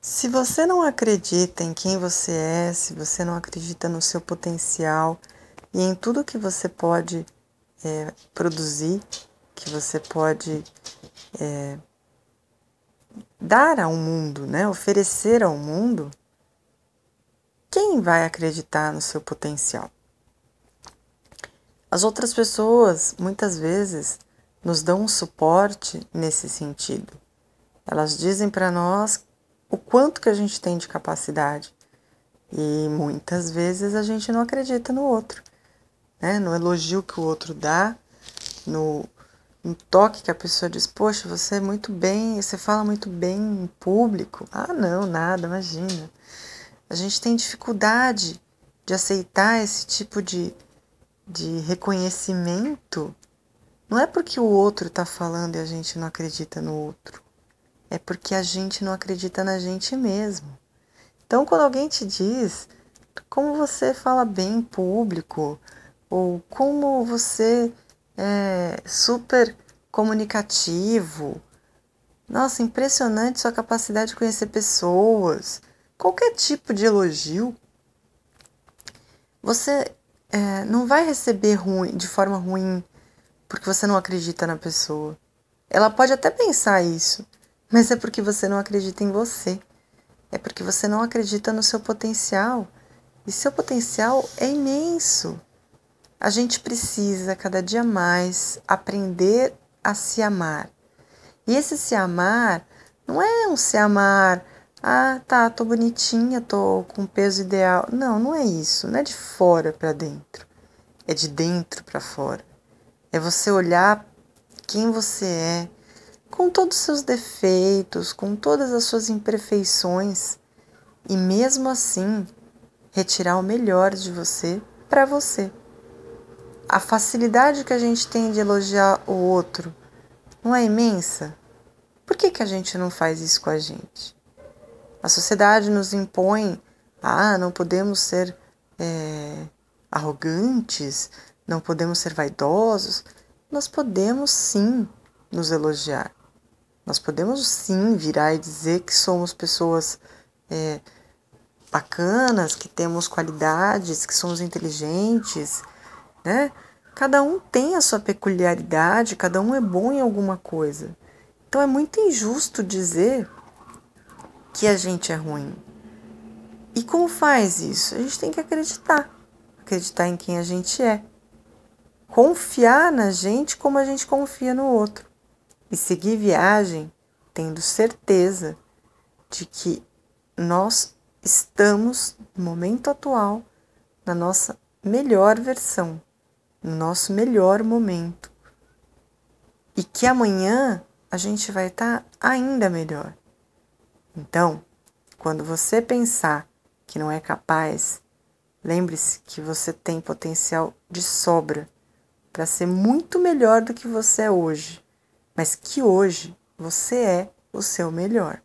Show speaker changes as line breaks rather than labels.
Se você não acredita em quem você é, se você não acredita no seu potencial e em tudo que você pode é, produzir, que você pode é, dar ao mundo, né? oferecer ao mundo, quem vai acreditar no seu potencial? As outras pessoas, muitas vezes, nos dão um suporte nesse sentido. Elas dizem para nós o quanto que a gente tem de capacidade. E muitas vezes a gente não acredita no outro, né? no elogio que o outro dá, no, no toque que a pessoa diz: Poxa, você é muito bem, você fala muito bem em público. Ah, não, nada, imagina. A gente tem dificuldade de aceitar esse tipo de, de reconhecimento. Não é porque o outro está falando e a gente não acredita no outro é porque a gente não acredita na gente mesmo. Então, quando alguém te diz como você fala bem em público, ou como você é super comunicativo, nossa, impressionante sua capacidade de conhecer pessoas, qualquer tipo de elogio, você é, não vai receber ruim, de forma ruim porque você não acredita na pessoa. Ela pode até pensar isso, mas é porque você não acredita em você. É porque você não acredita no seu potencial. E seu potencial é imenso. A gente precisa cada dia mais aprender a se amar. E esse se amar não é um se amar, ah, tá, tô bonitinha, tô com peso ideal. Não, não é isso. Não é de fora para dentro. É de dentro para fora. É você olhar quem você é, com todos os seus defeitos, com todas as suas imperfeições, e mesmo assim retirar o melhor de você para você. A facilidade que a gente tem de elogiar o outro não é imensa? Por que, que a gente não faz isso com a gente? A sociedade nos impõe, ah, não podemos ser é, arrogantes, não podemos ser vaidosos. Nós podemos sim nos elogiar. Nós podemos sim virar e dizer que somos pessoas é, bacanas, que temos qualidades, que somos inteligentes, né? Cada um tem a sua peculiaridade, cada um é bom em alguma coisa. Então é muito injusto dizer que a gente é ruim. E como faz isso? A gente tem que acreditar. Acreditar em quem a gente é. Confiar na gente como a gente confia no outro e seguir viagem tendo certeza de que nós estamos no momento atual na nossa melhor versão, no nosso melhor momento. E que amanhã a gente vai estar ainda melhor. Então, quando você pensar que não é capaz, lembre-se que você tem potencial de sobra para ser muito melhor do que você é hoje mas que hoje você é o seu melhor.